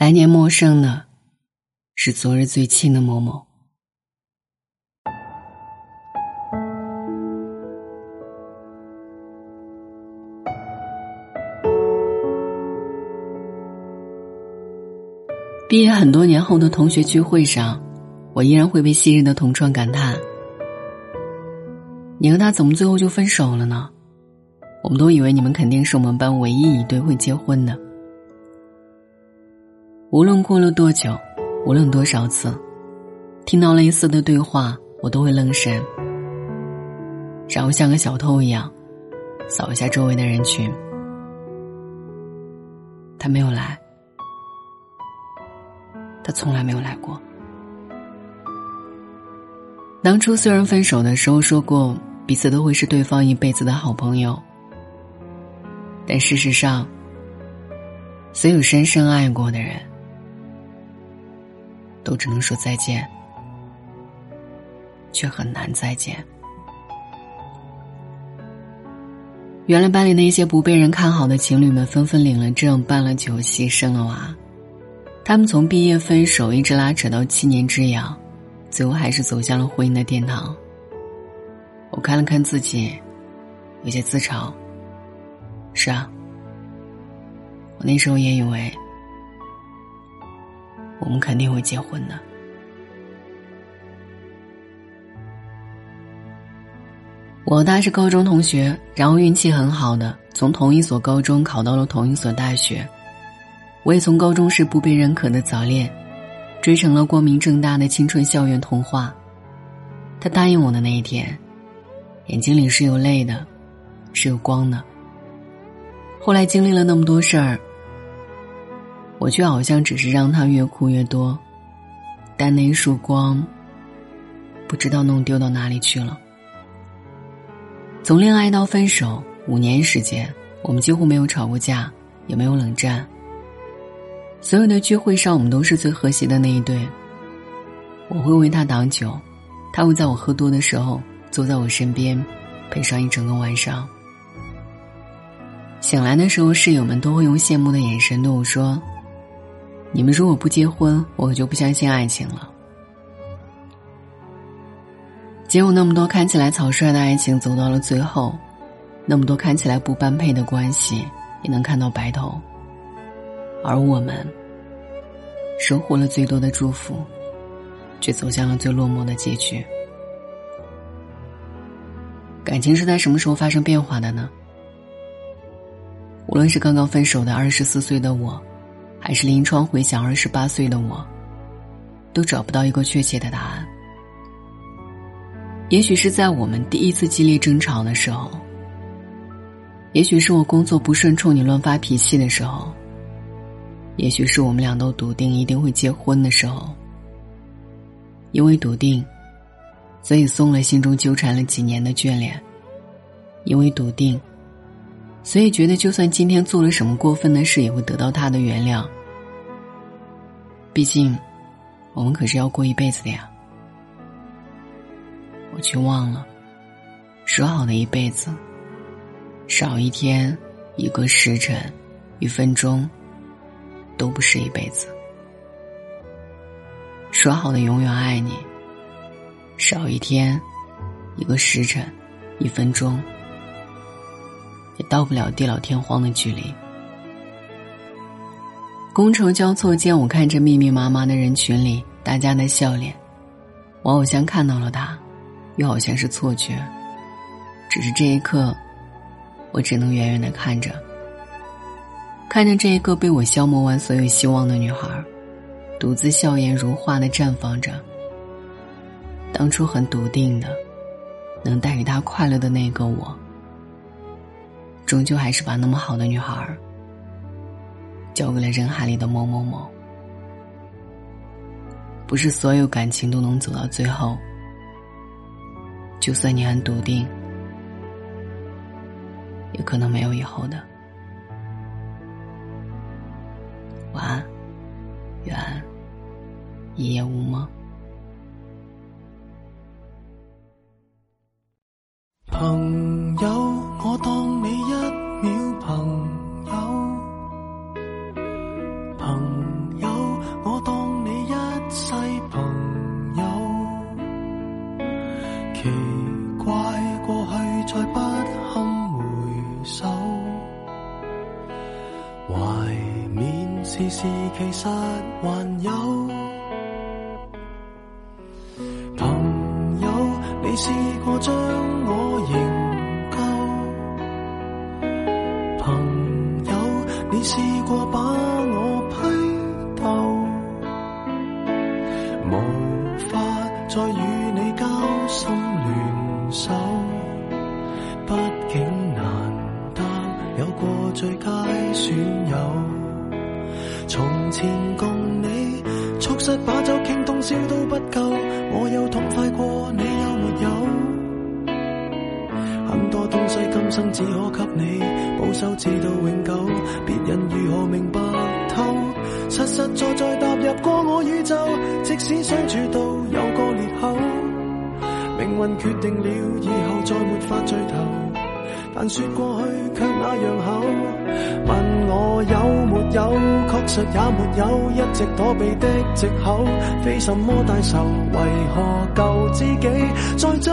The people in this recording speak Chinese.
来年陌生的，是昨日最亲的某某。毕业很多年后的同学聚会上，我依然会被昔日的同窗感叹：“你和他怎么最后就分手了呢？”我们都以为你们肯定是我们班唯一一对会结婚的。无论过了多久，无论多少次，听到类似的对话，我都会愣神，然后像个小偷一样，扫一下周围的人群。他没有来。他从来没有来过。当初虽然分手的时候说过彼此都会是对方一辈子的好朋友，但事实上，所有深深爱过的人，都只能说再见，却很难再见。原来班里那些不被人看好的情侣们，纷纷领了证、办了酒席、生了娃。他们从毕业分手一直拉扯到七年之痒，最后还是走向了婚姻的殿堂。我看了看自己，有些自嘲。是啊，我那时候也以为我们肯定会结婚的。我和他是高中同学，然后运气很好的从同一所高中考到了同一所大学。我也从高中时不被认可的早恋，追成了光明正大的青春校园童话。他答应我的那一天，眼睛里是有泪的，是有光的。后来经历了那么多事儿，我却好像只是让他越哭越多，但那一束光，不知道弄丢到哪里去了。从恋爱到分手五年时间，我们几乎没有吵过架，也没有冷战。所有的聚会上，我们都是最和谐的那一对。我会为他挡酒，他会在我喝多的时候坐在我身边，陪上一整个晚上。醒来的时候，室友们都会用羡慕的眼神对我说：“你们如果不结婚，我就不相信爱情了。”结果那么多看起来草率的爱情走到了最后，那么多看起来不般配的关系也能看到白头。而我们收获了最多的祝福，却走向了最落寞的结局。感情是在什么时候发生变化的呢？无论是刚刚分手的二十四岁的我，还是临窗回想二十八岁的我，都找不到一个确切的答案。也许是在我们第一次激烈争吵的时候，也许是我工作不顺冲你乱发脾气的时候。也许是我们俩都笃定一定会结婚的时候，因为笃定，所以松了心中纠缠了几年的眷恋；因为笃定，所以觉得就算今天做了什么过分的事，也会得到他的原谅。毕竟，我们可是要过一辈子的呀。我却忘了，说好的一辈子，少一天，一个时辰，一分钟。都不是一辈子。说好的永远爱你，少一天，一个时辰，一分钟，也到不了地老天荒的距离。觥筹交错间，我看着密密麻麻的人群里大家的笑脸，我好像看到了他，又好像是错觉。只是这一刻，我只能远远的看着。看着这一个被我消磨完所有希望的女孩，独自笑颜如花的绽放着。当初很笃定的，能带给她快乐的那个我，终究还是把那么好的女孩交给了人海里的某某某。不是所有感情都能走到最后，就算你很笃定，也可能没有以后的。晚安，愿一夜无梦。朋友，我当你一世朋友。奇怪，过去再不堪回首，怀缅时事其实还有。朋友，你试过将无法再与你交心联手，毕竟难得有过最佳损友。从前共你促膝把酒倾通宵都不够，我有痛快过，你有没有？很多东西今生只可给你保守，至到永久。别人如何明白透？实实在在踏入过我宇宙，即使相处到有个裂口，命运决定了以后再没法聚头。但说过去却那样厚，问我有没有，确实也没有，一直躲避的藉口，非什么大仇，为何救自己，在最